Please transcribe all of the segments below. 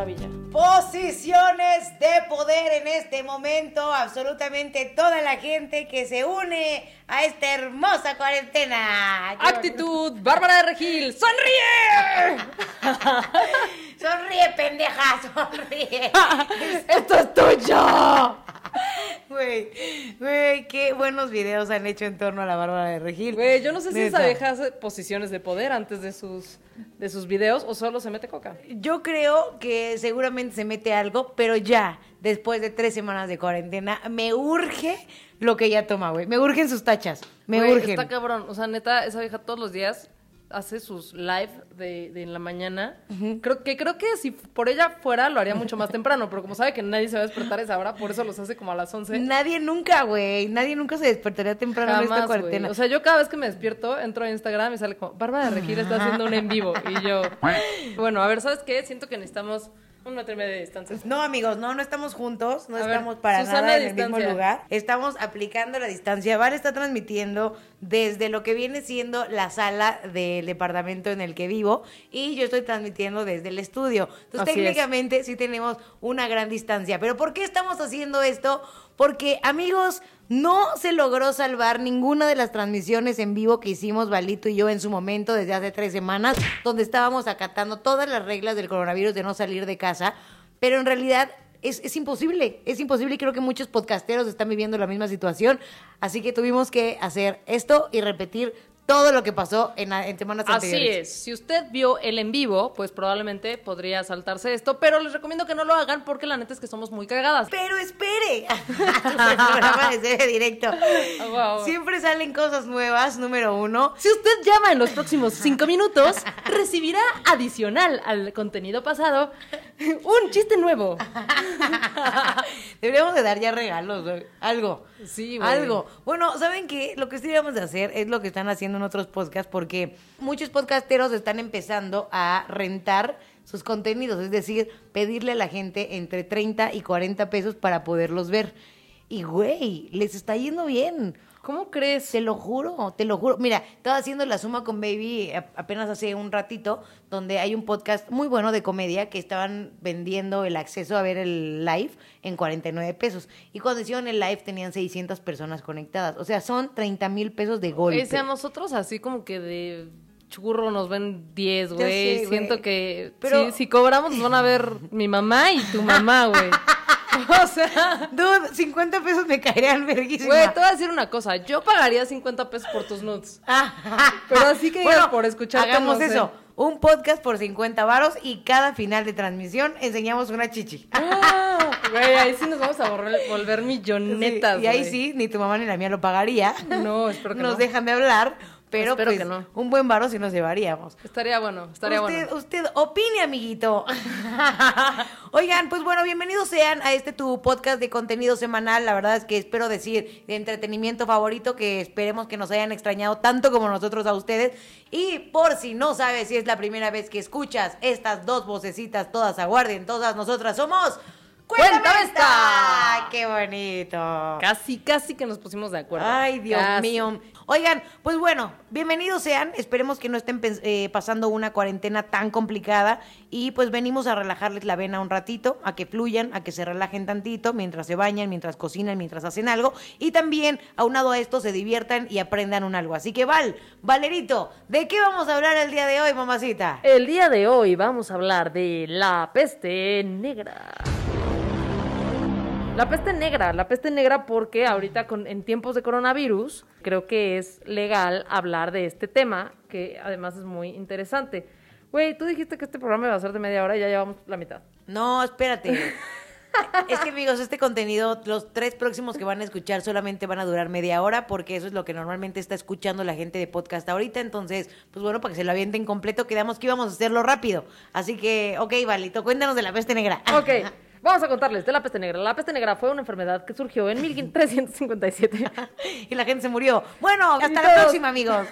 maravilla. Posiciones de poder en este momento. Absolutamente toda la gente que se une a esta hermosa cuarentena. ¡Qué Actitud, Bárbara de Regil, ¡sonríe! Sonríe, pendeja, sonríe. ¡Esto es tuyo! Güey, güey, qué buenos videos han hecho en torno a la Bárbara de Regil. Güey, yo no sé si esa vieja hace posiciones de poder antes de sus, de sus videos o solo se mete coca. Yo creo que seguramente se mete algo, pero ya, después de tres semanas de cuarentena, me urge lo que ella toma, güey. Me urgen sus tachas. Me urgen. Está cabrón. O sea, neta, esa vieja todos los días hace sus live de, de en la mañana. creo que creo que si por ella fuera lo haría mucho más temprano, pero como sabe que nadie se va a despertar a esa hora, por eso los hace como a las 11. Nadie nunca, güey. Nadie nunca se despertaría temprano en esta cuarentena. O sea, yo cada vez que me despierto, entro a Instagram y sale como, Bárbara de Regil está haciendo un en vivo. Y yo, bueno, a ver, ¿sabes qué? Siento que necesitamos un metro y medio de distancia. No, amigos, no, no estamos juntos, no A ver, estamos para Susana nada en el mismo lugar. Estamos aplicando la distancia. Val está transmitiendo desde lo que viene siendo la sala del departamento en el que vivo y yo estoy transmitiendo desde el estudio. Entonces, Así es. técnicamente sí tenemos una gran distancia. Pero ¿por qué estamos haciendo esto? Porque, amigos, no se logró salvar ninguna de las transmisiones en vivo que hicimos Valito y yo en su momento desde hace tres semanas, donde estábamos acatando todas las reglas del coronavirus de no salir de casa. Pero en realidad es, es imposible, es imposible y creo que muchos podcasteros están viviendo la misma situación. Así que tuvimos que hacer esto y repetir todo lo que pasó en, en semanas Así anteriores. es. Si usted vio el en vivo, pues probablemente podría saltarse esto, pero les recomiendo que no lo hagan porque la neta es que somos muy cagadas. Pero espere, programa de directo. wow. Siempre salen cosas nuevas, número uno. Si usted llama en los próximos cinco minutos, recibirá adicional al contenido pasado un chiste nuevo. Deberíamos de dar ya regalos, güey. algo. Sí, güey. Algo. Bueno, ¿saben qué? Lo que sí deberíamos de hacer es lo que están haciendo en otros podcasts porque muchos podcasteros están empezando a rentar sus contenidos, es decir, pedirle a la gente entre 30 y 40 pesos para poderlos ver. Y, güey, les está yendo bien. ¿Cómo crees? Te lo juro, te lo juro. Mira, estaba haciendo la suma con Baby apenas hace un ratito, donde hay un podcast muy bueno de comedia que estaban vendiendo el acceso a ver el live en 49 pesos. Y cuando hicieron el live tenían 600 personas conectadas. O sea, son 30 mil pesos de golpe. Ese a nosotros así como que de churro nos ven 10, Ya güey. sé, güey. Siento que Pero- si, si cobramos nos van a ver mi mamá y tu mamá, güey. O sea, Dude, 50 pesos me caerían verguísima. güey, te voy a decir una cosa. Yo pagaría 50 pesos por tus nudes. Pero así que digas por escucharte, Hagamos no sé. eso. Un podcast por 50 varos y cada final de transmisión enseñamos una chichi. Ah, Güey, ahí sí nos vamos a volver millonetas, Sí, y ahí güey. sí, ni tu mamá ni la mía lo pagaría. No, espero que Nos no. dejan de hablar, pero Espero pues, que no. un buen varo sí nos llevaríamos. Estaría bueno, estaría usted, bueno. usted opine, amiguito. Oigan, pues bueno, bienvenidos sean a este tu podcast de contenido semanal. La verdad es que espero decir de entretenimiento favorito que esperemos que nos hayan extrañado tanto como nosotros a ustedes. Y por si no sabes si es la primera vez que escuchas estas dos vocecitas todas aguarden, todas nosotras somos ¡Cuéntame esta! ¡Qué bonito! Casi, casi que nos pusimos de acuerdo. Ay, Dios Casi. mío. Oigan, pues bueno, bienvenidos sean. Esperemos que no estén eh, pasando una cuarentena tan complicada. Y pues venimos a relajarles la vena un ratito, a que fluyan, a que se relajen tantito mientras se bañan, mientras cocinan, mientras hacen algo. Y también, aunado a esto, se diviertan y aprendan un algo. Así que Val, Valerito, ¿de qué vamos a hablar el día de hoy, mamacita? El día de hoy vamos a hablar de la peste negra. La peste negra, la peste negra porque ahorita con, en tiempos de coronavirus creo que es legal hablar de este tema que además es muy interesante. Güey, tú dijiste que este programa iba a ser de media hora y ya llevamos la mitad. No, espérate. Es que amigos, este contenido, los tres próximos que van a escuchar solamente van a durar media hora porque eso es lo que normalmente está escuchando la gente de podcast ahorita. Entonces, pues bueno, para que se lo avienten completo, quedamos que íbamos a hacerlo rápido. Así que, ok, Valito, cuéntanos de la peste negra. Ok, vamos a contarles de la peste negra. La peste negra fue una enfermedad que surgió en 1357. y la gente se murió. Bueno, Y hasta la todos- próxima, amigos.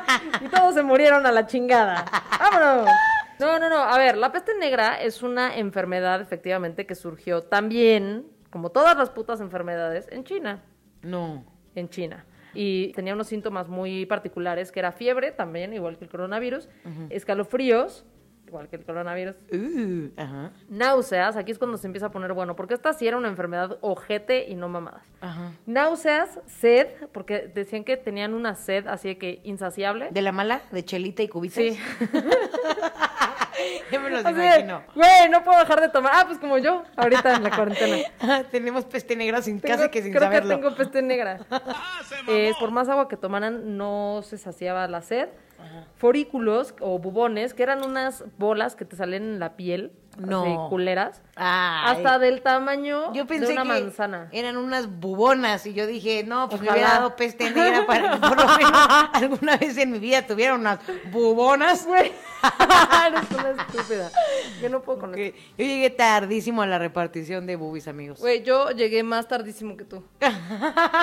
y todos se murieron a la chingada. ¡Vámonos! No, no, no. A ver, la peste negra es una enfermedad, efectivamente, que surgió también, como todas las putas enfermedades, en China. No. En China. Y tenía unos síntomas muy particulares, que era fiebre también, igual que el coronavirus, escalofríos, igual que el coronavirus. Uh, ajá. Náuseas, aquí es cuando se empieza a poner bueno, porque esta sí era una enfermedad ojete y no mamadas. Ajá. Náuseas, sed, porque decían que tenían una sed así de que insaciable. ¿De la mala? ¿De chelita y cubitas? Sí. Yo me los de, imagino. Güey, no puedo dejar de tomar. Ah, pues como yo, ahorita en la cuarentena. Tenemos peste negra sin Tengo- casi que sin creo saberlo. que tengo peste negra. Eh, por más agua que tomaran, no se saciaba la sed. Forículos o bubones, que eran unas bolas que te salen en la piel, No. así, culeras, Ay. hasta del tamaño Yo pensé de una que manzana. eran unas bubonas y yo dije, no, pues me Ojalá. hubiera dado peste negra para que por lo menos alguna vez en mi vida tuviera unas bubonas. Güey, eres una estúpida. Yo no puedo con esto. Que Yo llegué tardísimo a la repartición de boobies, amigos. Güey, yo llegué más tardísimo que tú.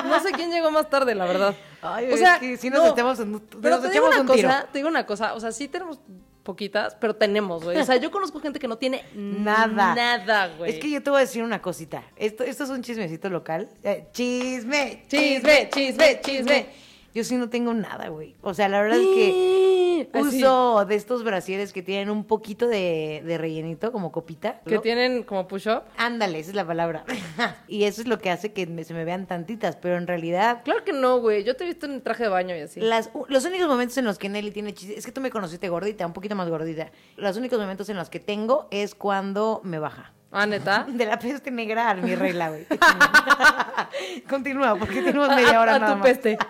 No sé quién llegó más tarde, la verdad. Ay, es que si nos echamos un- pero nos te digo una un tiro. cosa, te digo una cosa, o sea, sí tenemos poquitas, pero tenemos, güey. O sea, yo conozco gente que no tiene Nada. Nada, güey. Es que yo te voy a decir una cosita. Esto, esto es un chismecito local. Eh, chisme, Chisme, chisme, chisme. Yo sí no tengo nada, güey. O sea, la verdad es que Así, uso de estos brasieres que tienen un poquito de, de rellenito, como copita. que tienen como push-up. Ándale, esa es la palabra. y eso es lo que hace que me- se me vean tantitas, pero en realidad Claro que no, güey. Yo te he visto en traje de baño y así. Las, los únicos momentos en los que Nelly tiene chiste, es que tú me conociste gordita, un poquito más gordita. Los únicos momentos en los que tengo es cuando me baja. Ah, neta. De la peste negra a mi regla, güey. Continúa, porque tenemos media A- hora a nada tu más. peste.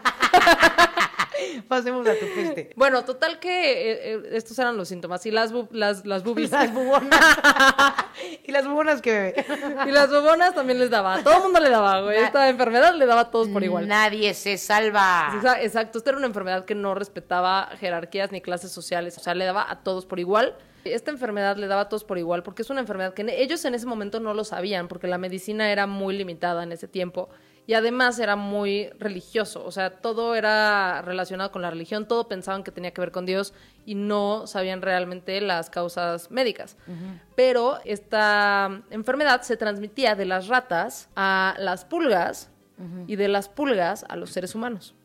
Pasemos a tu peste. Bueno, total que eh, eh, estos eran los síntomas. Y las, bu- las, las boobies. Las bubonas. y las bubonas que bebé. y las bobonas también les daba. A todo el mundo le daba, güey. Esta enfermedad le daba a todos por igual. Nadie se salva. Exacto, esta era una enfermedad que no respetaba jerarquías ni clases sociales, o sea, le daba a todos por igual. Esta enfermedad le daba a todos por igual porque es una enfermedad que ellos en ese momento no lo sabían porque la medicina era muy limitada en ese tiempo y además era muy religioso, o sea, todo era relacionado con la religión, todo pensaban que tenía que ver con Dios y no sabían realmente las causas médicas. Pero esta enfermedad se transmitía de las ratas a las pulgas y de las pulgas a los seres humanos.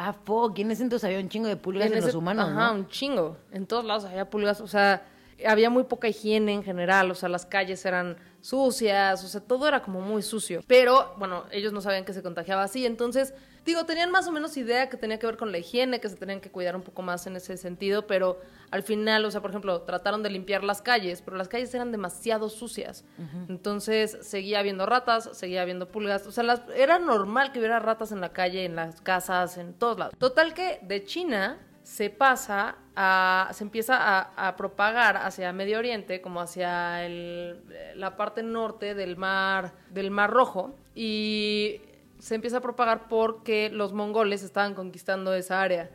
Ah, fuck. En ese entonces había un chingo de pulgas en, ese- los humanos, Ajá, ¿no? un chingo. En todos lados había pulgas, o sea, había muy poca higiene en general, o sea, las calles eran sucias, o sea, todo era como muy sucio. Pero, bueno, ellos no sabían que se contagiaba así, entonces, digo, tenían más o menos idea que tenía que ver con la higiene, que se tenían que cuidar un poco más en ese sentido, pero al final, o sea, por ejemplo, trataron de limpiar las calles, pero las calles eran demasiado sucias. Entonces, seguía habiendo ratas, seguía habiendo pulgas, o sea, las, era normal que hubiera ratas en la calle, en las casas, en todos lados. Total que de China se pasa a, se empieza a, a propagar hacia Medio Oriente, como hacia el- la parte norte del mar, del mar Rojo, y se empieza a propagar porque los mongoles estaban conquistando esa área.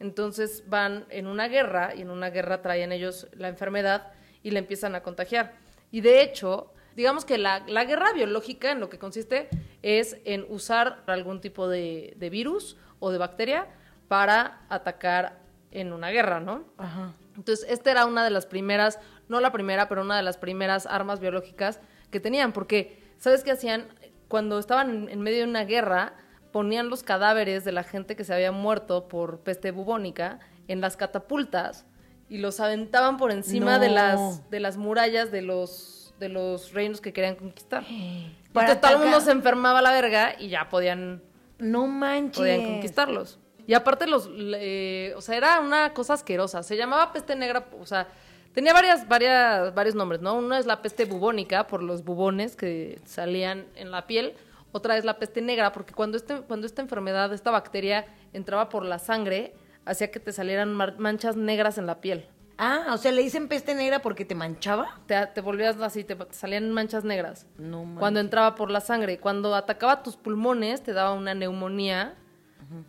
Entonces van en una guerra, y en una guerra traen ellos la enfermedad y la empiezan a contagiar. Y de hecho, digamos que la, la guerra biológica en lo que consiste es en usar algún tipo de, de virus o de bacteria para atacar en una guerra, ¿no? Ajá. Entonces, esta era una de las primeras, no la primera, pero una de las primeras armas biológicas que tenían, porque, ¿sabes qué hacían? Cuando estaban en, medio de una guerra, ponían los cadáveres de la gente que se había muerto por peste bubónica en las catapultas y los aventaban por encima de, las, de las murallas de los, de los reinos que querían conquistar. Para Entonces, todo el mundo se enfermaba a la verga y ya podían No manches. podían conquistarlos. Y aparte los, le- o sea, era una cosa asquerosa. Se llamaba peste negra, o sea, tenía varias, varias, varios nombres, ¿no? Uno es la peste bubónica por los bubones que salían en la piel. Otra es la peste negra porque cuando este, cuando esta enfermedad, esta bacteria entraba por la sangre, hacía que te salieran manchas negras en la piel. Ah, o sea, le dicen peste negra porque te manchaba. Te, te volvías así, te, te salían manchas negras. No manches. Cuando entraba por la sangre. Cuando atacaba tus pulmones, te daba una neumonía.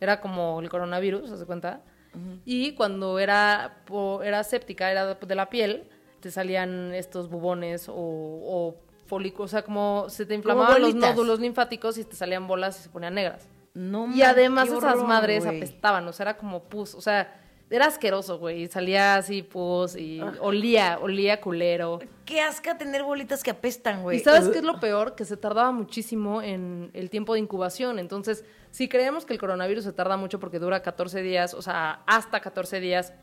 Era como el coronavirus, ¿se cuenta? Y cuando era, era séptica, era de la piel, te salían estos bubones o, o folículos. O sea, como se te inflamaban los nódulos linfáticos y te salían bolas y se ponían negras. No Y además esas madres apestaban, o sea, era como pus, o sea, era asqueroso, güey, salía así pus y Ah. olía, olía culero. Qué asca tener bolitas que apestan, güey. ¿Y sabes qué es lo peor? Que se tardaba muchísimo en el tiempo de incubación. Entonces, si creemos que el coronavirus se tarda mucho porque dura 14 días, o sea, hasta 14 días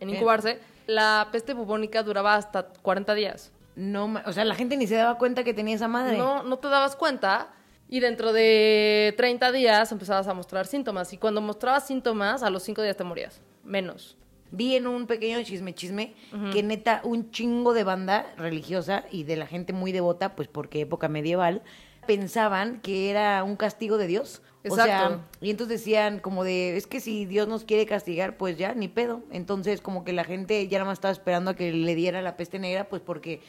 en Bien. incubarse, la peste bubónica duraba hasta 40 días. No, ma- o sea, la gente ni se daba cuenta que tenía esa madre. No, no te dabas cuenta y dentro de 30 días empezabas a mostrar síntomas y cuando mostrabas síntomas, a los 5 días te morías. Menos. Vi en un pequeño chisme chisme que neta un chingo de banda religiosa y de la gente muy devota, pues porque época medieval, pensaban que era un castigo de Dios. O sea, Exacto. y entonces decían como de, es que si Dios nos quiere castigar, pues ya, ni pedo. Entonces como que la gente ya nada más estaba esperando a que le diera la peste negra, pues porque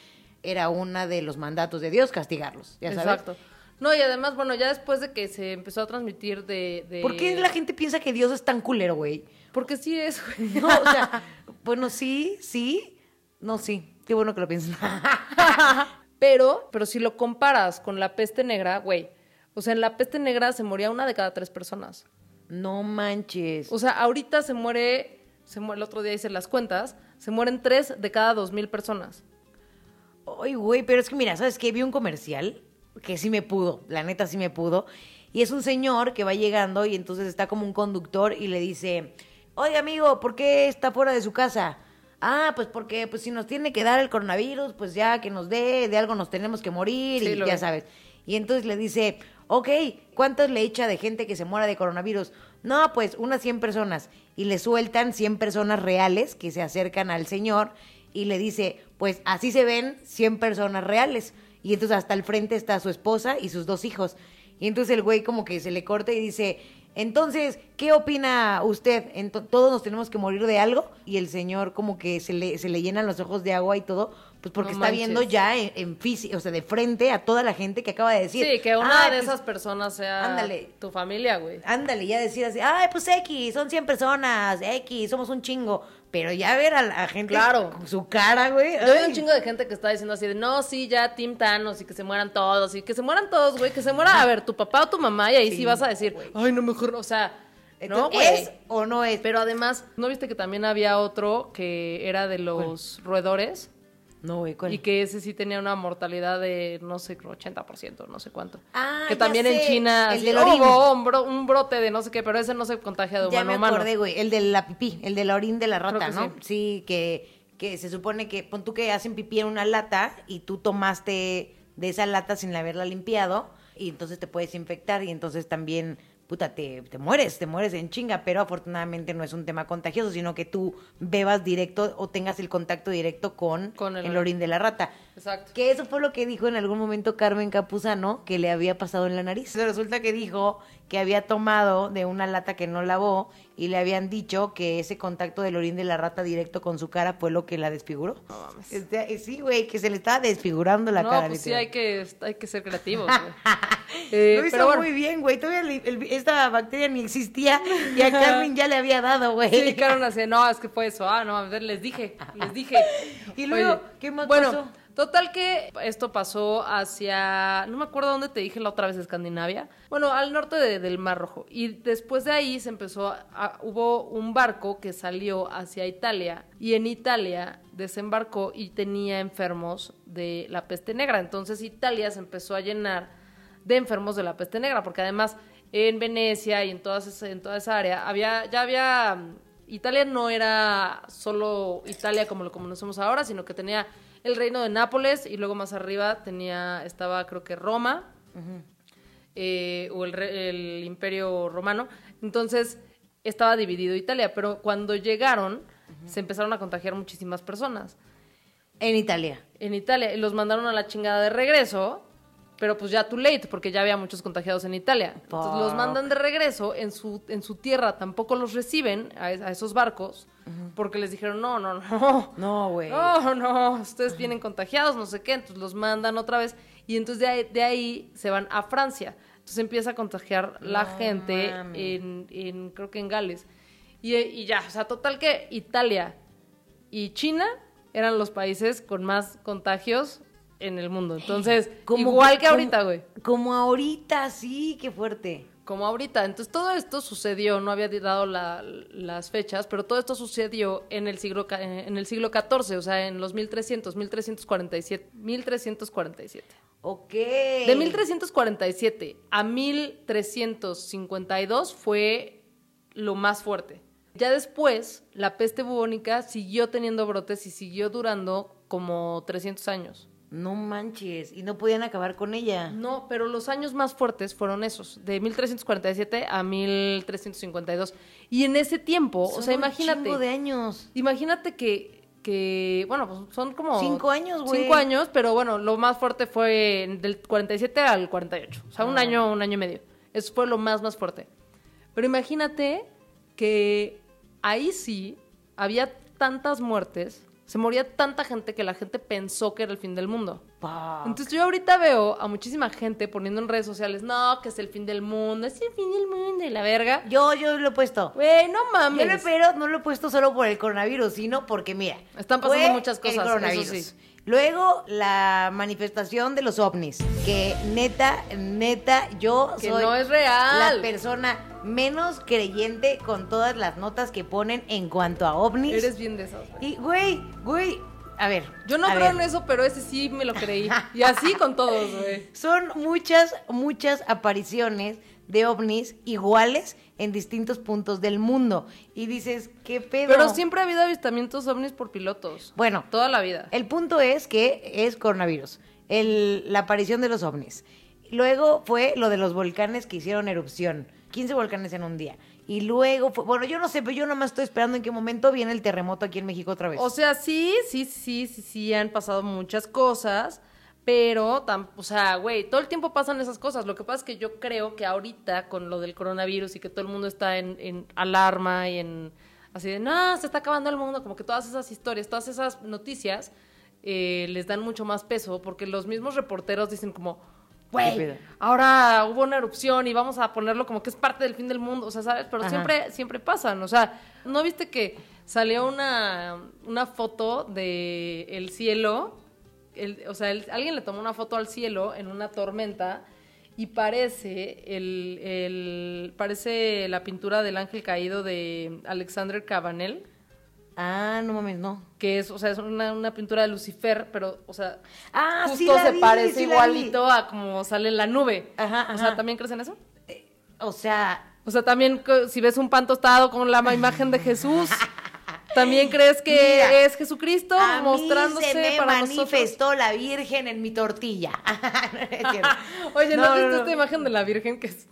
era una de los mandatos de Dios castigarlos, ya sabes. Exacto. No, y además, bueno, ya después de que se empezó a transmitir de... de- ¿Por qué la gente piensa que Dios es tan culero, güey? Porque sí es, güey. No, o sea, bueno, sí, sí, no, sí. Qué bueno que lo piensen. Pero, pero si lo comparas con la peste negra, güey. O sea, en la peste negra se moría una de cada tres personas. No manches. O sea, ahorita se muere, se muere, el otro día hice las cuentas, se mueren tres de cada dos mil personas. Ay, güey, pero es que mira, ¿sabes qué? Vi un comercial que sí me pudo, la neta sí me pudo. Y es un señor que va llegando y entonces está como un conductor y le dice, oye amigo, ¿por qué está fuera de su casa? Ah, pues porque pues si nos tiene que dar el coronavirus, pues ya que nos dé, de algo nos tenemos que morir Sí, y ya sabes. Y entonces le dice, ok, ¿cuántos le echa de gente que se muera de coronavirus? No, pues unas 100 personas. Y le sueltan 100 personas reales que se acercan al señor y le dice, pues así se ven 100 personas reales. Y entonces hasta el frente está su esposa y sus dos hijos. Y entonces el güey como que se le corta y dice, entonces, ¿qué opina usted? Ento- ¿Todos nos tenemos que morir de algo? Y el señor como que se le, se le llenan los ojos de agua y todo, pues porque No está manches. viendo ya en, en físico, o sea, de frente a toda la gente que acaba de decir. Sí, que una "Ay, de pues, esas personas sea ándale. tu familia, güey. Ándale, ya decir así, ay, pues X, son 100 personas, X, somos un chingo. Pero ya ver a la gente Claro. su cara, güey. Yo veo un chingo de gente que está diciendo así de, no, sí, ya Team Thanos y que se mueran todos y que se mueran todos, güey, que se muera, a ver, tu papá o tu mamá y ahí sí, Sí, vas a decir, ay, no, mejor, no", o sea, no, güey. ¿Es o no es? Pero además, ¿no viste que también había otro que era de los roedores? No, güey, ¿cuál? Y que ese sí tenía una mortalidad de, no sé, 80%, no sé cuánto. Ah, que ya también en China el así, del orín. hubo un, bro- un brote de no sé qué, pero ese no se contagia de Ya humano me a humano. acordé, güey, el de la pipí, el de la orín de la Creo rata, que ¿no? Sí, que, que se supone que, pon tú que hacen pipí en una lata y tú tomaste de esa lata sin haberla limpiado y entonces te puedes infectar y entonces también, puta, te, te mueres, te mueres en chinga, pero afortunadamente no es un tema contagioso, sino que tú bebas directo o tengas el contacto directo con, Con el el orín de la rata. Exacto. Que eso fue lo que dijo en algún momento Carmen Capuzano, que le había pasado en la nariz. Resulta que dijo que había tomado de una lata que no lavó y le habían dicho que ese contacto del orín de la rata directo con su cara fue lo que la desfiguró. No mames. Este, sí, güey, que se le estaba desfigurando la no, cara. pues sí, hay que, hay que ser creativos, güey. Eh, Lo hizo pero bueno, muy bien, güey. Todavía el- el- esta bacteria ni existía y a Carmen ya le había dado, güey. Sí, Karen así, no, es que fue eso. Ah, no, a ver, les dije, les dije. Y luego, Oye, ¿qué más bueno, pasó? Total que esto pasó hacia, no me acuerdo dónde te dije la otra vez, Escandinavia. Bueno, al norte de- del Mar Rojo. Y después de ahí se empezó, a- hubo un barco que salió hacia Italia. Y en Italia desembarcó y tenía enfermos de la peste negra. Entonces Italia se empezó a llenar de enfermos de la peste negra, porque además en Venecia y en, todas en toda esa área había, ya había, mm, Italia no era solo Italia como lo conocemos ahora, sino que tenía el reino de Nápoles y luego más arriba tenía, estaba creo que Roma, eh, o el, imperio romano, entonces estaba dividido Italia, pero cuando llegaron se empezaron a contagiar muchísimas personas. En Italia. en Italia y los mandaron a la chingada de regreso, pero pues ya too late porque ya había muchos contagiados en Italia. Entonces los mandan de regreso en su en su tierra, tampoco los reciben a, a esos barcos porque les dijeron, "No, no, no." No, güey. No, no, ustedes vienen contagiados, no sé qué, entonces los mandan otra vez y entonces de ahí, de ahí se van a Francia. Entonces empieza a contagiar la No gente en, en, creo que en Gales. Y, y ya, o sea, total que Italia y China eran los países con más contagios en el mundo. Entonces, Como igual que ahorita, güey. Como ahorita, sí, qué fuerte. Como ahorita. Entonces, todo esto sucedió, no había dado la- las fechas, pero todo esto sucedió en el siglo ca- en el siglo XIV, o sea, en los 1300, 1347, 1347. Ok. De 1347 a 1352 fue lo más fuerte. Ya después, la peste bubónica siguió teniendo brotes y siguió durando como 300 años. No manches. Y no podían acabar con ella. No, pero los años más fuertes fueron esos, de 1347 a 1352. Y en ese tiempo, Son o sea, un imagínate. chingo de años. Imagínate que, que, bueno, pues son como... Cinco años, güey. Cinco años, pero bueno, lo más fuerte fue del 47 al 48. O sea, un Ah. año, un año y medio. Eso fue lo más, más fuerte. Pero imagínate que ahí sí había tantas muertes, se moría tanta gente que la gente pensó que era el fin del mundo. Entonces yo ahorita veo a muchísima gente poniendo en redes sociales, no, que es el fin del mundo, es el fin del mundo y la verga. Yo, yo lo he puesto. Güey, no Yo mames. lo, pero no lo he puesto solo por el coronavirus, sino porque, mira. Están pasando muchas cosas, el eso coronavirus. sí. Luego, la manifestación de los ovnis. Que neta, neta, yo Que soy no es real. la persona menos creyente con todas las notas que ponen en cuanto a ovnis. Eres bien de güey. Y, güey, güey, a ver. Yo no creo ver. en eso, pero ese sí me lo creí. Y así con todos, güey. Son muchas, muchas apariciones de ovnis iguales en distintos puntos del mundo. Y dices, ¿qué pedo? Pero siempre ha habido avistamientos ovnis por pilotos. Bueno, Toda la vida. el punto es que es coronavirus, el- la aparición de los ovnis. Luego fue lo de los volcanes que hicieron erupción, 15 volcanes en un día. Y luego fue, bueno, yo no sé, pero yo nomás estoy esperando en qué momento viene el terremoto aquí en México otra vez. O sea, sí, sí, sí, sí, sí, han pasado muchas cosas, pero, tam- o sea, güey, todo el tiempo pasan esas cosas. Lo que pasa es que yo creo que ahorita, con lo del coronavirus y que todo el mundo está en, en alarma y en así de, no, se está acabando el mundo, como que todas esas historias, todas esas noticias eh, les dan mucho más peso, porque los mismos reporteros dicen como, ¿Qué güey, ahora hubo una erupción y vamos a ponerlo como que es parte del fin del mundo, o sea, ¿sabes? Pero Ajá. siempre, siempre pasan, o sea, ¿no viste que salió una, una foto de el cielo? El- o sea, el- alguien le tomó una foto al cielo en una tormenta y parece el, el- parece la pintura del ángel caído de Alexander Cabanel, ah, no mames, no. que es, o sea, es una, una pintura de Lucifer, pero, o sea, Ah, justo sí la se vi, parece sí la igualito a como sale en la nube. Ajá, O sea. ¿también crees en eso? O sea, O sea, también si ves un pan tostado con la ma- imagen de Jesús, ¿también crees que Mira, es Jesucristo a mostrándose mí se me para nosotros? manifestó la Virgen en mi tortilla. No. Oye, ¿no, No, has visto no. esta imagen de la Virgen que es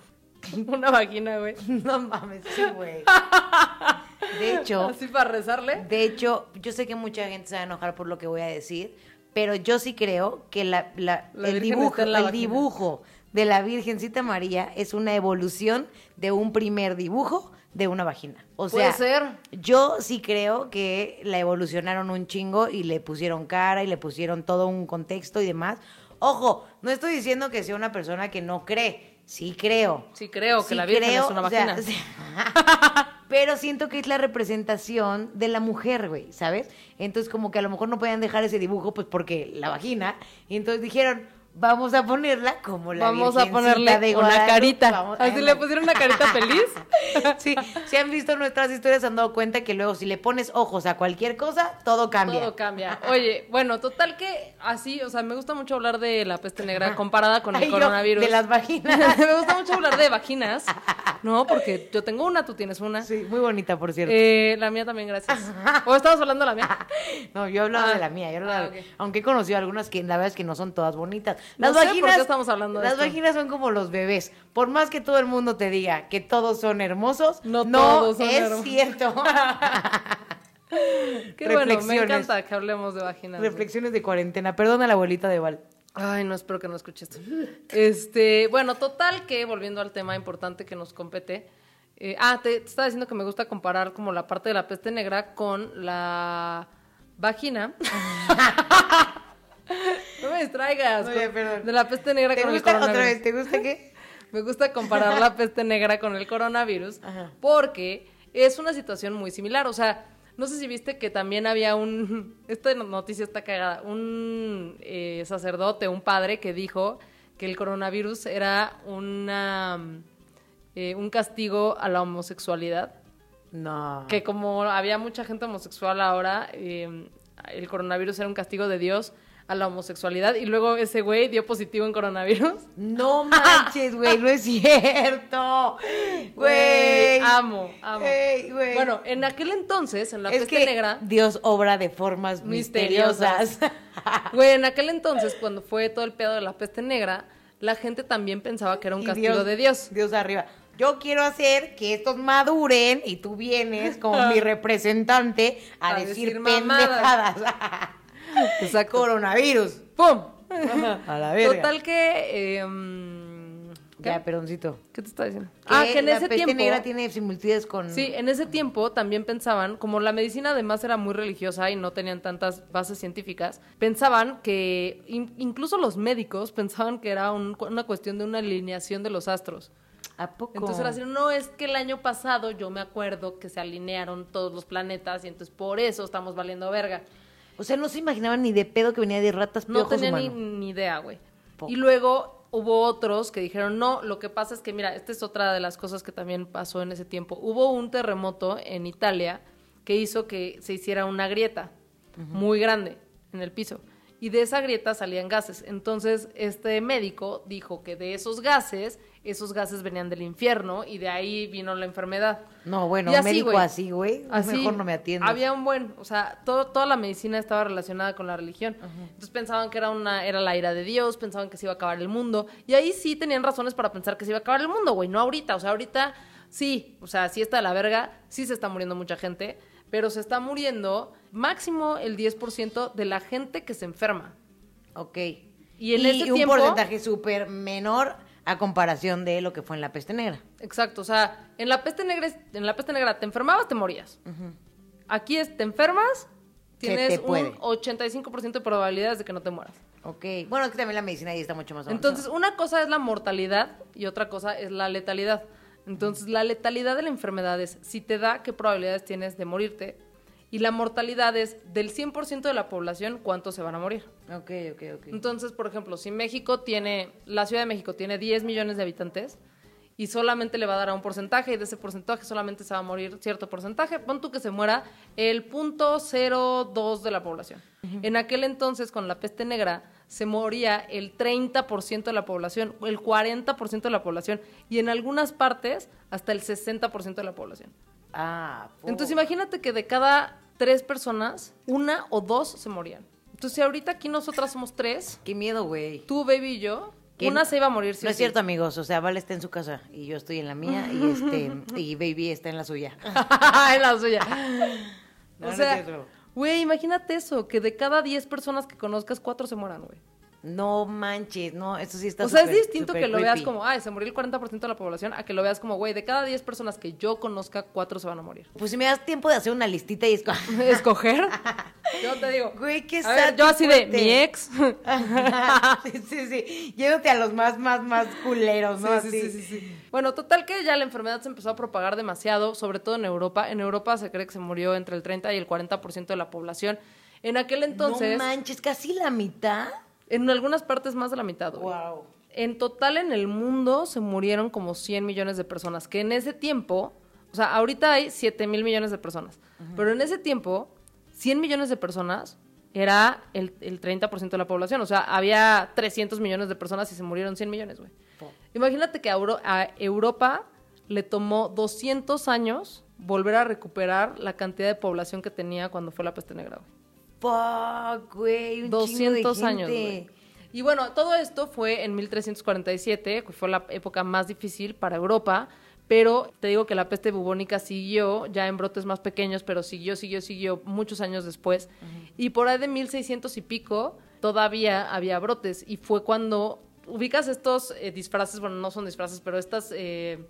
una vagina, güey? No mames, sí, güey. De hecho, Así para rezarle. de hecho, yo sé que mucha gente se va a enojar por lo que voy a decir, pero yo sí creo que la, la- La el, dibujo, la el dibujo de la Virgencita María es una evolución de un primer dibujo de una vagina. O Puede sea, ser. yo sí creo que la evolucionaron un chingo y le pusieron cara y le pusieron todo un contexto y demás. Ojo, no estoy diciendo que sea una persona que no cree. Sí creo. Sí creo que Sí la Virgen creo, es una o sea, vagina. Pero siento que es la representación de la mujer, güey, ¿sabes? Entonces como que a lo mejor no podían dejar ese dibujo, pues porque la vagina. Y entonces dijeron, vamos a ponerla como la Vamos a ponerle de una carita. vamos- Así Ay, le pusieron una carita feliz. Sí, si han visto nuestras historias, se han dado cuenta que luego si le pones ojos a cualquier cosa, todo cambia. Todo cambia. Oye, bueno, total que así, o sea, me gusta mucho hablar de la peste negra comparada con el Ay, yo, coronavirus. de las vaginas. me gusta mucho hablar de vaginas, ¿no? Porque yo tengo una, tú tienes una. Sí, muy bonita, por cierto. Eh, la mía también, gracias. ¿O estamos hablando de la mía? No, yo hablaba Ah. de la mía, yo hablaba Ah, de- ok. aunque he conocido algunas que la verdad es que no son todas bonitas. No Las por vaginas, qué estamos hablando de Las esto. vaginas son como los bebés. Por más que todo el mundo te diga que todos son hermosos, No no, todos son es hermosos. cierto. Qué bueno, me encanta que hablemos de vaginas. Reflexiones de cuarentena. Perdona la abuelita de Val. Ay, no, espero que no escuche esto. Este, bueno, total que, volviendo al tema importante que nos compete, eh, ah, te, te estaba diciendo que me gusta comparar como la parte de la peste negra con la vagina. distraigas. No, ya, con- perdón. De la peste negra ¿Te con gusta el otra coronavirus. vez? ¿Te gusta qué? Me gusta comparar la peste negra con el coronavirus Ajá. porque es una situación muy similar. O sea, no sé si viste que también había un... Esta noticia está cagada. Un eh, sacerdote, un padre que dijo que el coronavirus era una, eh, un castigo a la homosexualidad. No. Que como había mucha gente homosexual ahora, eh, el coronavirus era un castigo de Dios a la homosexualidad y luego ese güey dio positivo en coronavirus. No manches, güey, no es cierto. Güey. Amo, amo. Bueno, en aquel entonces, en la es peste que negra, Dios obra de formas misteriosas. Güey, en aquel entonces, cuando fue todo el pedo de la peste negra, la gente también pensaba que era un Y castigo de Dios. Dios arriba. Yo quiero hacer que estos maduren y tú vienes como mi representante a, A decir, decir pendejadas. Exacto. Coronavirus. ¡Pum! A la verga. Total que... eh, ¿qué? Ya, peroncito. ¿Qué te está diciendo? Ah, que en la ese peste tiempo... negra tiene similitudes con... Sí, en ese tiempo también pensaban, como la medicina además era muy religiosa y no tenían tantas bases científicas, pensaban que in- incluso los médicos pensaban que era un- una cuestión de una alineación de los astros. ¿A poco? Entonces era así, no, es que el año pasado yo me acuerdo que se alinearon todos los planetas y entonces por eso estamos valiendo verga. O sea, no se imaginaban ni de pedo que venía de ratas No tenía ni, ni idea, güey. Y luego hubo otros que dijeron, no, lo que pasa es que, mira, esta es otra de las cosas que también pasó en ese tiempo. Hubo un terremoto en Italia que hizo que se hiciera una grieta muy grande en el piso. Y de esa grieta salían gases. Entonces, este médico dijo que de esos gases, esos gases venían del infierno y de ahí vino la enfermedad. No, bueno, Y un así, médico güey. así, güey. Mejor no me atiendes. Había un buen, o sea, todo, toda la medicina estaba relacionada con la religión. Entonces pensaban que era una era la ira de Dios, pensaban que se iba a acabar el mundo. Y ahí sí tenían razones para pensar que se iba a acabar el mundo, güey. No ahorita, o sea, ahorita sí, o sea, sí está de la verga, sí se está muriendo mucha gente, pero se está muriendo máximo el 10% de la gente que se enferma. Ok. Y en ese un tiempo- porcentaje súper menor a comparación de lo que fue en la peste negra. Exacto, o sea, en la peste negra, en la peste negra te enfermabas, te morías. Aquí es, te enfermas, tienes un 85% de probabilidades de que no te mueras. Ok. Bueno, es que también la medicina ahí está mucho más avanzada. Entonces, una cosa es la mortalidad y otra cosa es la letalidad. Entonces, la letalidad de la enfermedad es si te da, qué probabilidades tienes de morirte. Y la mortalidad es del 100% de la población, cuántos se van a morir. Ok, ok, ok. Entonces, por ejemplo, si México tiene, la Ciudad de México tiene 10 millones de habitantes y solamente le va a dar a un porcentaje y de ese porcentaje solamente se va a morir cierto porcentaje, pon tú que se muera el punto 02 de la población. En aquel entonces, con la peste negra, se moría el 30% de la población, el 40% de la población y en algunas partes hasta el 60% de la población. Ah, Entonces imagínate que de cada tres personas, una o dos se morían. Entonces si ahorita aquí nosotras somos tres, Qué miedo, güey. tú, baby y yo, una se iba a morir. sí no es sí. cierto, amigos. O sea, Vale está en su casa y yo estoy en la mía y este y Baby está en la suya. en la suya. No, o sea, güey, imagínate eso, que de cada 10 personas que conozcas, cuatro se mueran, güey. No manches, no, eso sí está O sea, es distinto que lo veas como, ay, se murió el 40% de la población, a que lo veas como, güey, de cada 10 personas que yo conozca, cuatro se van a morir. Pues si me das tiempo de hacer una listita y. ¿Escoger? yo te digo. Güey, qué A ver, yo así de, mi ex. sí, sí, sí. Yéndote a los más, más, más culeros, ¿no? Sí, Así. sí, sí, sí, sí. Bueno, total que ya la enfermedad se empezó a propagar demasiado, sobre todo en Europa. En Europa se cree que se murió entre el 30 y el 40% de la población. En aquel entonces, No manches, casi la mitad. En algunas partes más de la mitad. güey. Wow. En total en el mundo se murieron como 100 millones de personas, que en ese tiempo, o sea, ahorita hay 7 mil millones de personas, pero en ese tiempo, 100 millones de personas era el, el 30% de la población, o sea, había 300 millones de personas y se murieron 100 millones, güey. Imagínate que a, Euro- a Europa le tomó 200 años volver a recuperar la cantidad de población que tenía cuando fue la peste negra, güey. Fuck, güey. un chingo de 200 años, güey. Y bueno, todo esto fue en 1347, que fue la época más difícil para Europa, pero te digo que la peste bubónica siguió ya en brotes más pequeños, pero siguió, siguió, siguió muchos años después. Y por ahí de 1600 y pico todavía había brotes y fue cuando ubicas estos eh, disfraces, bueno, no son disfraces, pero estas... eh,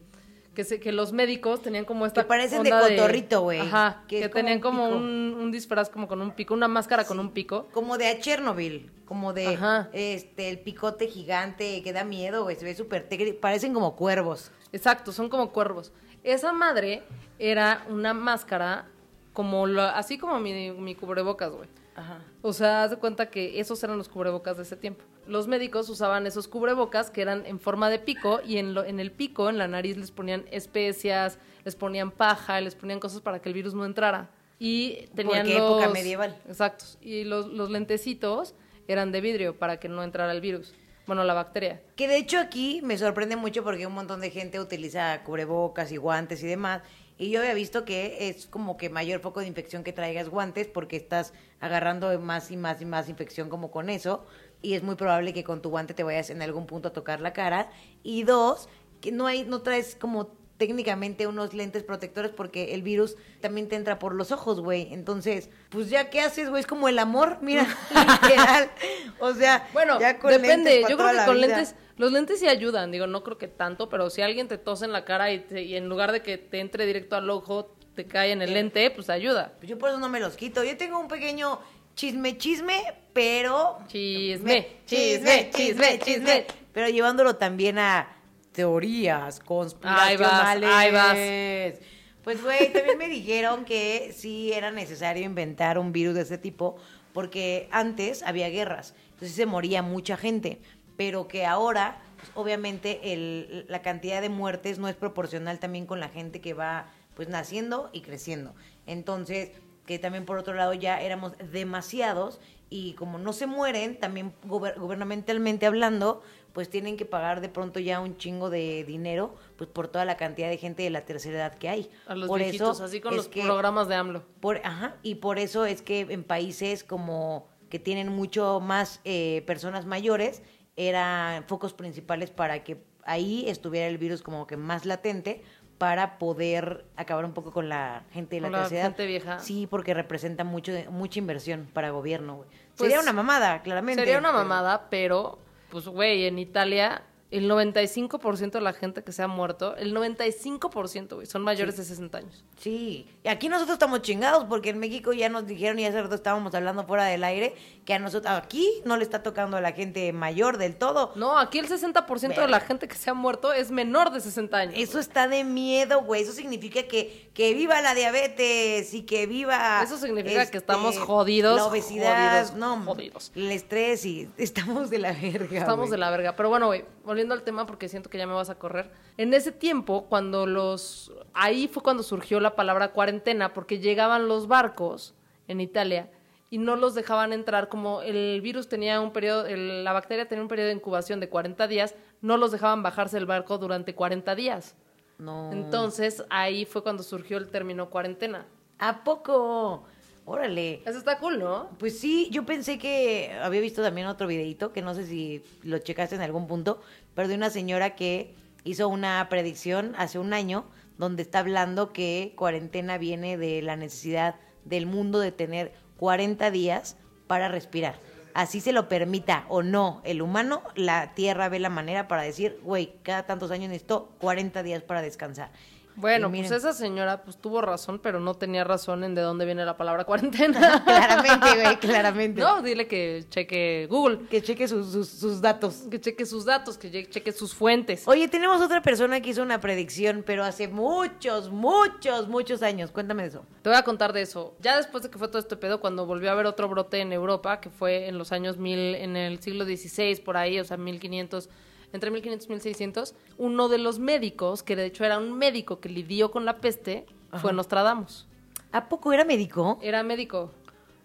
que, se- que los médicos tenían como esta Que parecen de cotorrito, güey. Ajá, Que como tenían un como un, un disfraz como con un pico, una máscara con un pico. Como de a Chernobyl, como de Ajá. este el picote gigante que da miedo, güey, se ve súper parecen como cuervos. Exacto, son como cuervos. Esa madre era una máscara como lo- así como mi, mi cubrebocas, güey. Ajá. O sea, haz de cuenta que esos eran los cubrebocas de ese tiempo. Los médicos usaban esos cubrebocas que eran en forma de pico y en, lo- en el pico, en la nariz, les ponían especias, les ponían paja, les ponían cosas para que el virus no entrara. Y tenían Porque los... época medieval. Exacto. Y los, los lentecitos eran de vidrio para que no entrara el virus. Bueno, la bacteria. Que de hecho aquí me sorprende mucho porque un montón de gente utiliza cubrebocas y guantes y demás. Y yo había visto que es como que mayor foco de infección que traigas guantes porque estás agarrando más y más y más infección como con eso. Y es muy probable que con tu guante te vayas en algún punto a tocar la cara. Y dos, que no hay, no traes como técnicamente unos lentes protectores porque el virus también te entra por los ojos, güey. Entonces, pues ya qué haces, güey, es como el amor, mira, literal. O sea, Bueno, ya con depende. lentes Yo creo que con vida. lentes, los lentes sí ayudan. Digo, no creo que tanto, pero si alguien te tose en la cara y, te- y en lugar de que te entre directo al ojo, te cae en el lente, pues ayuda. Pues yo por eso no me los quito. Yo tengo un pequeño chisme, chisme, pero... Chisme, chisme, chisme, chisme. Pero llevándolo también a teorías Ahí vas, conspiracionales. ahí vas. Pues, güey, también me dijeron que sí era necesario inventar un virus de ese tipo porque antes había guerras, entonces se moría mucha gente, pero que ahora, pues, obviamente, el, la cantidad de muertes no es proporcional también con la gente que va pues naciendo y creciendo. Entonces, que también por otro lado ya éramos demasiados y como no se mueren, también gober- gubernamentalmente hablando, pues tienen que pagar de pronto ya un chingo de dinero pues por toda la cantidad de gente de la tercera edad que hay. A los por viejitos, eso así con los que- programas de AMLO. por, ajá, y por eso es que en países como que tienen mucho más eh, personas mayores, eran focos principales para que ahí estuviera el virus como que más latente para poder acabar un poco con la gente de la la tercera edad. gente vieja. Sí, porque representa mucho mucha inversión para gobierno. Pues, Sería una mamada, claramente. Sería una pero- mamada, pero, pues, güey, en Italia, el 95% de la gente que se ha muerto, el 95%, güey, son mayores de 60 años. Sí, y aquí nosotros estamos chingados porque en México ya nos dijeron y hace rato estábamos hablando fuera del aire que a nosotros aquí no le está tocando a la gente mayor del todo. No, aquí el 60% de la gente que se ha muerto es menor de 60 años. Eso está de miedo, güey. Eso significa que, que viva la diabetes y que viva. este, Eso significa que estamos jodidos, La obesidad, jodidos, no. jodidos. El estrés y estamos de la verga. Estamos de la verga. Pero bueno, güey, volviendo al tema porque siento que ya me vas a correr. En ese tiempo, cuando los... Ahí fue cuando surgió la palabra cuarentena, porque llegaban los barcos en Italia y no los dejaban entrar. Como el virus tenía un periodo, el- la bacteria tenía un periodo de incubación de 40 días, no los dejaban bajarse del barco durante 40 días. No. Entonces, ahí fue cuando surgió el término cuarentena. ¿A poco? Órale. Eso está cool, ¿no? Pues sí, yo pensé que había visto también otro videito, que no sé si lo checaste en algún punto, pero de una señora que hizo una predicción hace un año donde está hablando que cuarentena viene de la necesidad del mundo de tener 40 días para respirar. Así se lo permita o no el humano, la Tierra ve la manera para decir, güey, cada tantos años necesito 40 días para descansar. Bueno, pues esa señora pues tuvo razón, pero no tenía razón en de dónde viene la palabra cuarentena. claramente, güey, claramente. No, dile que cheque Google, Que cheque sus, sus, sus datos. que cheque sus datos, que che- cheque sus fuentes. Oye, tenemos otra persona que hizo una predicción, pero hace muchos, muchos, muchos años. Cuéntame de eso. Te voy a contar de eso. Ya después de que fue todo este pedo, cuando volvió a haber otro brote en Europa, que fue en los años 1000, en el siglo XVI, por ahí, o sea, 1500, entre 1500 y 1600, uno de los médicos, que de hecho era un médico que lidió con la peste, fue Nostradamus. ¿A poco era médico? Era médico.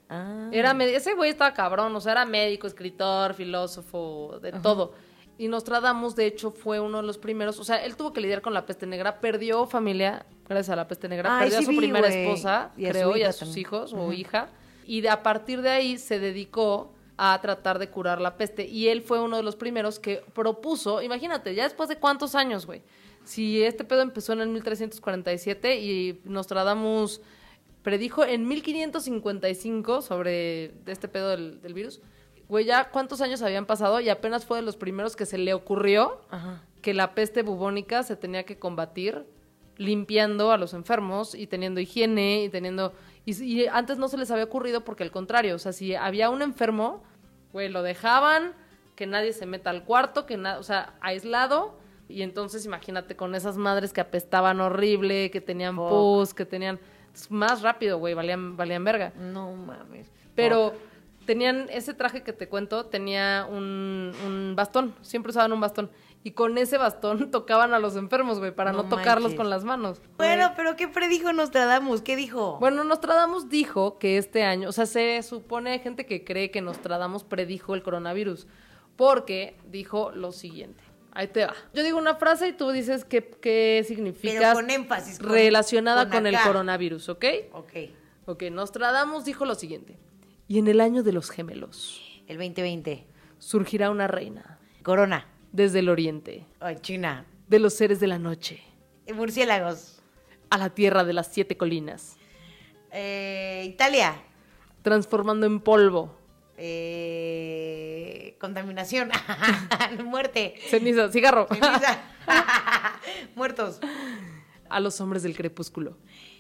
Ah. Era ese güey estaba cabrón, o sea, era médico, escritor, filósofo, de todo. Y Nostradamus, de hecho, fue uno de los primeros, o sea, él tuvo que lidiar con la peste negra, perdió familia gracias a la peste negra, Ay, perdió sí a su primera esposa, Y a su creo, y a sus también. hijos o hija, y a partir de ahí se dedicó a tratar de curar la peste. Y él fue uno de los primeros que propuso, imagínate, ya después de cuántos años, güey. Si este pedo empezó en el 1347 y Nostradamus predijo en 1555 sobre este pedo del, del virus. Güey, ya cuántos años habían pasado y apenas fue de los primeros que se le ocurrió Ajá. que la peste bubónica se tenía que combatir limpiando a los enfermos y teniendo higiene y teniendo... Y, y antes no se les había ocurrido porque al contrario, o sea, si había un enfermo, güey, lo dejaban, que nadie se meta al cuarto, que nada, o sea, aislado. Y entonces imagínate con esas madres que apestaban horrible, que tenían pus, que tenían... Más rápido, güey, valían, valían verga. No mames. Pero tenían ese traje que te cuento, tenía un, un bastón, siempre usaban un bastón. Y con ese bastón tocaban a los enfermos, güey, para no, No tocarlos con las manos. Bueno, pero ¿qué predijo Nostradamus? ¿Qué dijo? Bueno, Nostradamus dijo que este año, o sea, se supone hay gente que cree que Nostradamus predijo el coronavirus, porque dijo lo siguiente. Ahí te va. Yo digo una frase y tú dices qué, qué significa Pero con énfasis, con- relacionada con con, el coronavirus, ¿ok? Ok, Ok, Nostradamus dijo lo siguiente. Y en el año de los gemelos el 2020. surgirá una reina Corona. Desde el oriente, Ay, China. de los seres de la noche, Eh, Murciélagos. a la tierra de las siete colinas, Eh, Italia. transformando en polvo, Eh, contaminación. Muerte. ceniza, cigarro, Ceniza. Muertos. a los hombres del crepúsculo.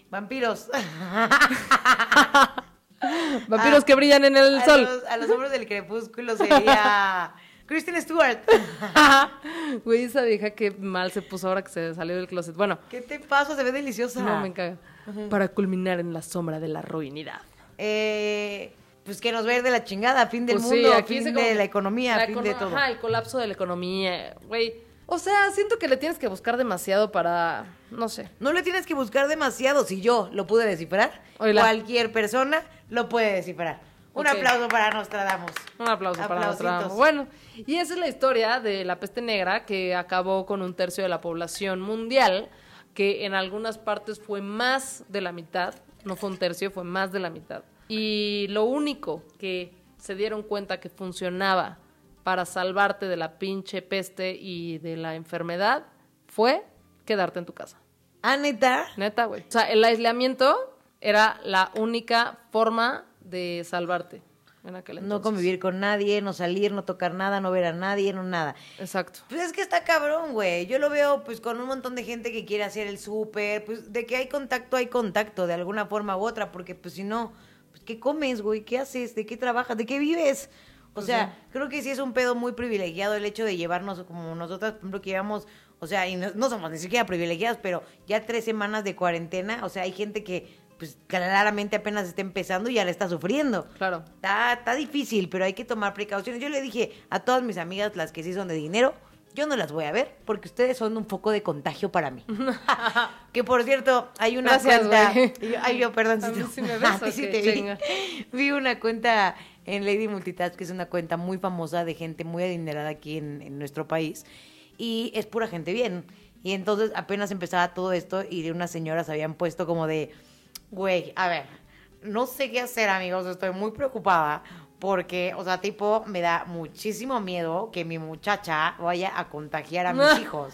Vampiros. Vampiros que brillan en el a sol. Los, a los hombres del crepúsculo sería Kristen Stewart. Güey, esa vieja que mal se puso ahora que se salió del closet. Bueno, ¿Qué te pasa? Se ve deliciosa. no me caga. Para culminar en la sombra de la ruinidad. Eh, pues que nos va a ir de la chingada, fin del Pues mundo, fin de la economía, la fin de todo. Ajá, el colapso de la economía, güey. O sea, siento que le tienes que buscar demasiado para, no sé. No le tienes que buscar demasiado. Si yo lo pude descifrar, Oíla. cualquier persona lo puede descifrar. Un aplauso para Nostradamus. Un aplauso para. Nostradamus. Bueno, y esa es la historia de la peste negra que acabó con un tercio de la población mundial, que en algunas partes fue más de la mitad, no fue un tercio, fue más de la mitad. Y lo único que se dieron cuenta que funcionaba para salvarte de la pinche peste y de la enfermedad fue quedarte en tu casa. Ah, neta. Neta, güey. O sea, el aislamiento era la única forma de salvarte en aquel entonces. No convivir con nadie, no salir, no tocar nada, no ver a nadie, no nada. Exacto. Pues es que está cabrón, güey. Yo lo veo pues con un montón de gente que quiere hacer el súper, pues de que hay contacto, hay contacto de alguna forma u otra, porque pues si no, pues ¿qué comes, güey? ¿Qué haces? ¿De qué trabajas? ¿De qué vives? O Pues sea, sí. creo que sí es un pedo muy privilegiado el hecho de llevarnos como nosotras, por ejemplo, que llevamos, o sea, y no, no somos ni siquiera privilegiadas, pero ya tres semanas de cuarentena, o sea, hay gente que pues claramente apenas está empezando y ya la está sufriendo. Claro. Está, está difícil, pero hay que tomar precauciones. Yo le dije a todas mis amigas, las que sí son de dinero, yo no las voy a ver porque ustedes son un foco de contagio para mí. que por cierto, hay una Gracias, cuenta. yo- Ay, yo, perdón. A si mí te- sí me ves, a ti ¿o sí te vi. Vi una cuenta en Lady Multitask, que es una cuenta muy famosa de gente muy adinerada aquí en, en nuestro país. Y es pura gente bien. Y entonces apenas empezaba todo esto y de unas señoras habían puesto como de, güey, a ver, no sé qué hacer amigos, estoy muy preocupada porque, o sea, tipo, me da muchísimo miedo que mi muchacha vaya a contagiar a mis hijos.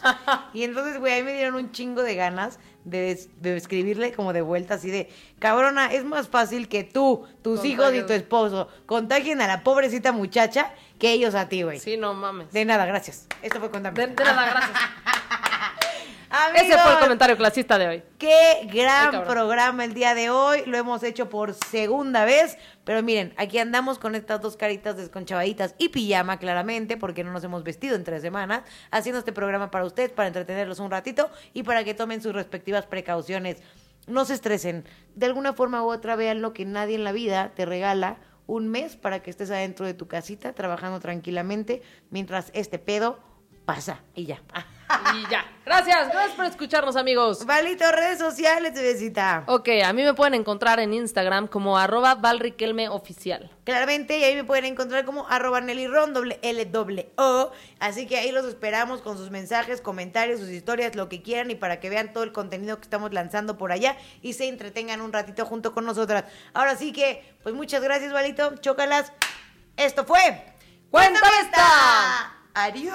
Y entonces, güey, ahí me dieron un chingo de ganas de, de escribirle como de vuelta así de, cabrona, es más fácil que tú, tus Contagios. hijos y tu esposo contagien a la pobrecita muchacha que ellos a ti, güey. Sí, no mames. De nada, gracias. Esto fue contame. De, de nada, gracias. Amigos, Ese fue el comentario clasista de hoy. Qué gran programa el día de hoy. Lo hemos hecho por segunda vez. Pero miren, aquí andamos con estas dos caritas desconchavaditas y pijama, claramente, porque no nos hemos vestido en tres semanas, haciendo este programa para ustedes, para entretenerlos un ratito y para que tomen sus respectivas precauciones. No se estresen. De alguna forma u otra, vean lo que nadie en la vida te regala un mes para que estés adentro de tu casita trabajando tranquilamente mientras este pedo pasa y ya. Y ya. Gracias, gracias por escucharnos, amigos. Valito, redes sociales, bebecita. Ok, a mí me pueden encontrar en Instagram como arroba valriquelmeoficial. Claramente, y ahí me pueden encontrar como arroba Nelly Ron, doble L, doble O. Así que ahí los esperamos con sus mensajes, comentarios, sus historias, lo que quieran y para que vean todo el contenido que estamos lanzando por allá y se entretengan un ratito junto con nosotras. Ahora sí que, pues muchas gracias, Valito. Chócalas. Esto fue. ¡Cuéntame esta! Adiós.